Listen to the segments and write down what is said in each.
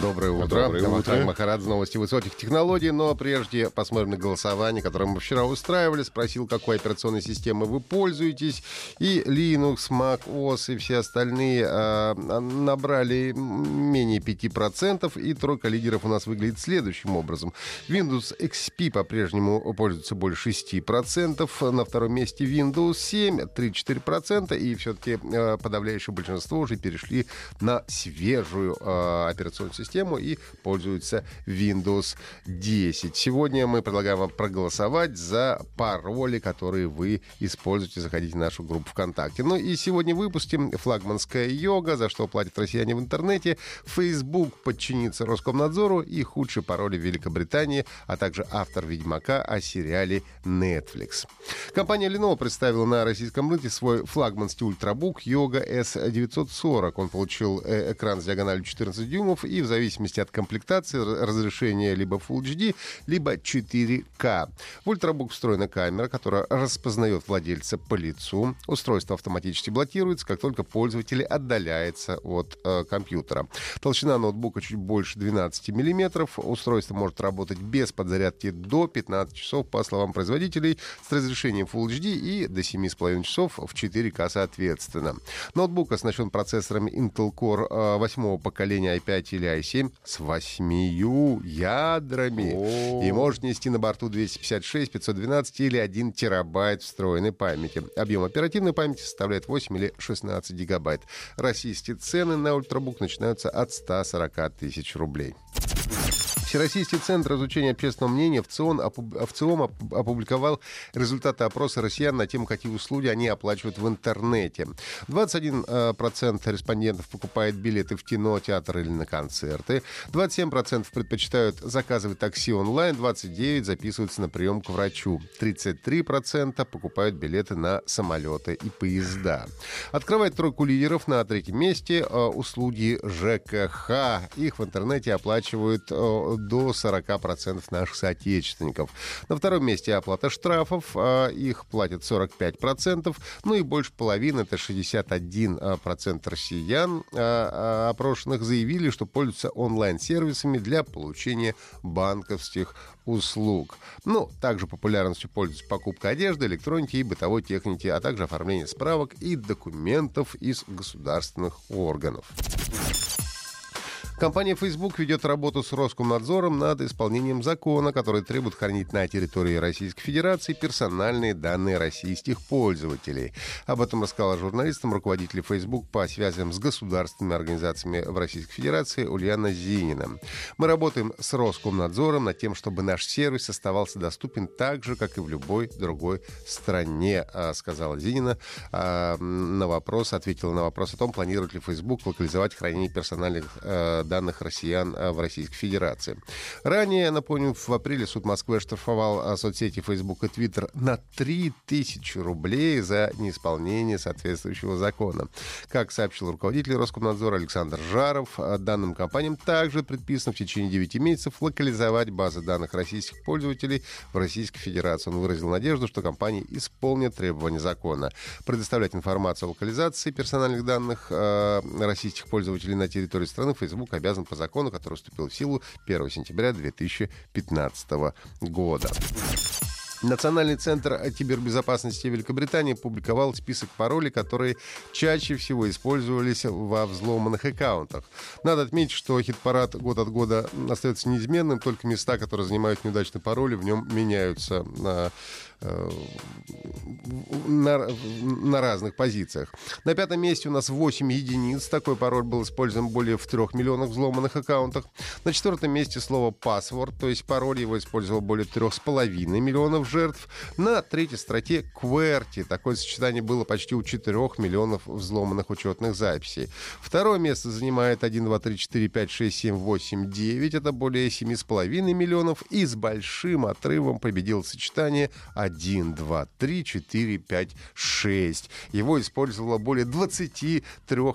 Доброе утро. Доброе утро. Махарадзе, Махарадзе, новости высоких технологий. Но прежде посмотрим на голосование, которое мы вчера устраивали. Спросил, какой операционной системой вы пользуетесь. И Linux, Mac OS и все остальные э, набрали менее 5%. И тройка лидеров у нас выглядит следующим образом. Windows XP по-прежнему пользуется больше 6%. На втором месте Windows 7, 3-4%. И все-таки э, подавляющее большинство уже перешли на свежую э, операционную систему систему и пользуются Windows 10. Сегодня мы предлагаем вам проголосовать за пароли, которые вы используете. Заходите в нашу группу ВКонтакте. Ну и сегодня выпустим флагманская йога, за что платят россияне в интернете. Facebook подчинится Роскомнадзору и худшие пароли Великобритании, а также автор «Ведьмака» о сериале Netflix. Компания Lenovo представила на российском рынке свой флагманский ультрабук Yoga S940. Он получил э, экран с диагональю 14 дюймов и в зависимости от комплектации разрешение либо Full HD, либо 4К. В ультрабук встроена камера, которая распознает владельца по лицу. Устройство автоматически блокируется, как только пользователь отдаляется от э, компьютера. Толщина ноутбука чуть больше 12 мм. Устройство может работать без подзарядки до 15 часов, по словам производителей, с разрешением Full HD и до 7,5 часов в 4К соответственно. Ноутбук оснащен процессорами Intel Core 8 э, поколения i5 или i7 с восьмию ядрами О. и может нести на борту 256, 512 или 1 терабайт встроенной памяти. Объем оперативной памяти составляет 8 или 16 гигабайт. Российские цены на ультрабук начинаются от 140 тысяч рублей. Всероссийский центр изучения общественного мнения в ЦИОМ, в ЦИОМ опубликовал результаты опроса россиян на тему, какие услуги они оплачивают в интернете. 21% э, респондентов покупает билеты в кино, театр или на концерты. 27% предпочитают заказывать такси онлайн. 29% записываются на прием к врачу. 33% покупают билеты на самолеты и поезда. Открывает тройку лидеров на третьем месте э, услуги ЖКХ. Их в интернете оплачивают э, до 40% наших соотечественников. На втором месте оплата штрафов. А, их платят 45%. Ну и больше половины, это 61% россиян а, а, опрошенных, заявили, что пользуются онлайн-сервисами для получения банковских услуг. Ну, также популярностью пользуется покупка одежды, электроники и бытовой техники, а также оформление справок и документов из государственных органов. Компания Facebook ведет работу с Роскомнадзором над исполнением закона, который требует хранить на территории Российской Федерации персональные данные российских пользователей. Об этом рассказала журналистам руководитель Facebook по связям с государственными организациями в Российской Федерации Ульяна Зинина. Мы работаем с Роскомнадзором над тем, чтобы наш сервис оставался доступен так же, как и в любой другой стране, а, сказала Зинина. А, на вопрос, ответила на вопрос о том, планирует ли Facebook локализовать хранение персональных э, данных россиян а, в Российской Федерации. Ранее, напомню, в апреле суд Москвы оштрафовал а, соцсети Facebook и Twitter на 3000 рублей за неисполнение соответствующего закона. Как сообщил руководитель Роскомнадзора Александр Жаров, а, данным компаниям также предписано в течение 9 месяцев локализовать базы данных российских пользователей в Российской Федерации. Он выразил надежду, что компании исполнят требования закона. Предоставлять информацию о локализации персональных данных э, российских пользователей на территории страны Facebook обязан по закону, который вступил в силу 1 сентября 2015 года. Национальный центр кибербезопасности Великобритании публиковал список паролей, которые чаще всего использовались во взломанных аккаунтах. Надо отметить, что хит-парад год от года остается неизменным, только места, которые занимают неудачные пароли, в нем меняются Э, на, на разных позициях. На пятом месте у нас 8 единиц. Такой пароль был использован более в 3 миллионах взломанных аккаунтах. На четвертом месте слово password, то есть пароль его использовал более 3,5 миллионов жертв. На третьей строке QWERTY. Такое сочетание было почти у 4 миллионов взломанных учетных записей. Второе место занимает 1, 2, 3, 4, 5, 6, 7, 8, 9. Это более 7,5 миллионов. И с большим отрывом победил сочетание 1, 2, 3, 4, 5, 6. Его использовало более 23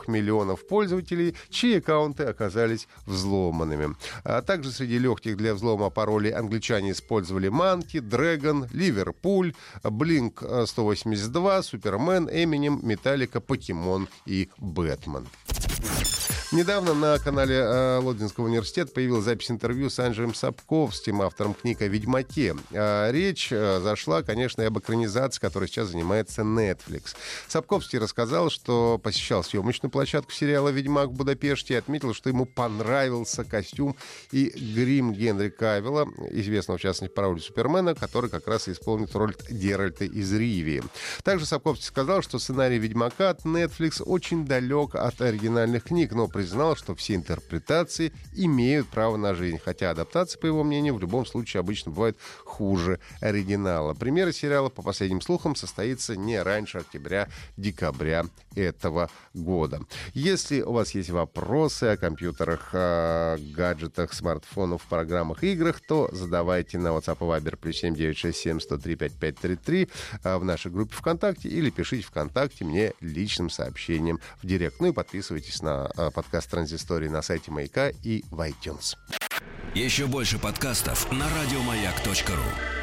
миллионов пользователей, чьи аккаунты оказались взломанными. А также среди легких для взлома паролей англичане использовали Манки, Dragon, Ливерпуль, Blink 182, Супермен, Эминем, Металлика, Покемон и Бэтмен. Недавно на канале э, Лодинского университета появилась запись интервью с Анджеем Сапковским, автором книг о Ведьмаке. Э, речь э, зашла, конечно, об экранизации, которой сейчас занимается Netflix. Сапковский рассказал, что посещал съемочную площадку сериала «Ведьмак» в Будапеште и отметил, что ему понравился костюм и грим Генри Кавилла, известного в частности по роли Супермена, который как раз исполнит роль Геральта из Ривии. Также Сапковский сказал, что сценарий «Ведьмака» от Netflix очень далек от оригинальных книг, но признал, что все интерпретации имеют право на жизнь, хотя адаптации, по его мнению, в любом случае обычно бывают хуже оригинала. Премьера сериала, по последним слухам, состоится не раньше октября-декабря этого года. Если у вас есть вопросы о компьютерах, о гаджетах, смартфонах, программах, играх, то задавайте на WhatsApp и Viber плюс 7967 103 5533 в нашей группе ВКонтакте или пишите ВКонтакте мне личным сообщением в директ. Ну и подписывайтесь на а, подкаст подкаст «Транзистории» на сайте Маяка и в iTunes. Еще больше подкастов на радиомаяк.ру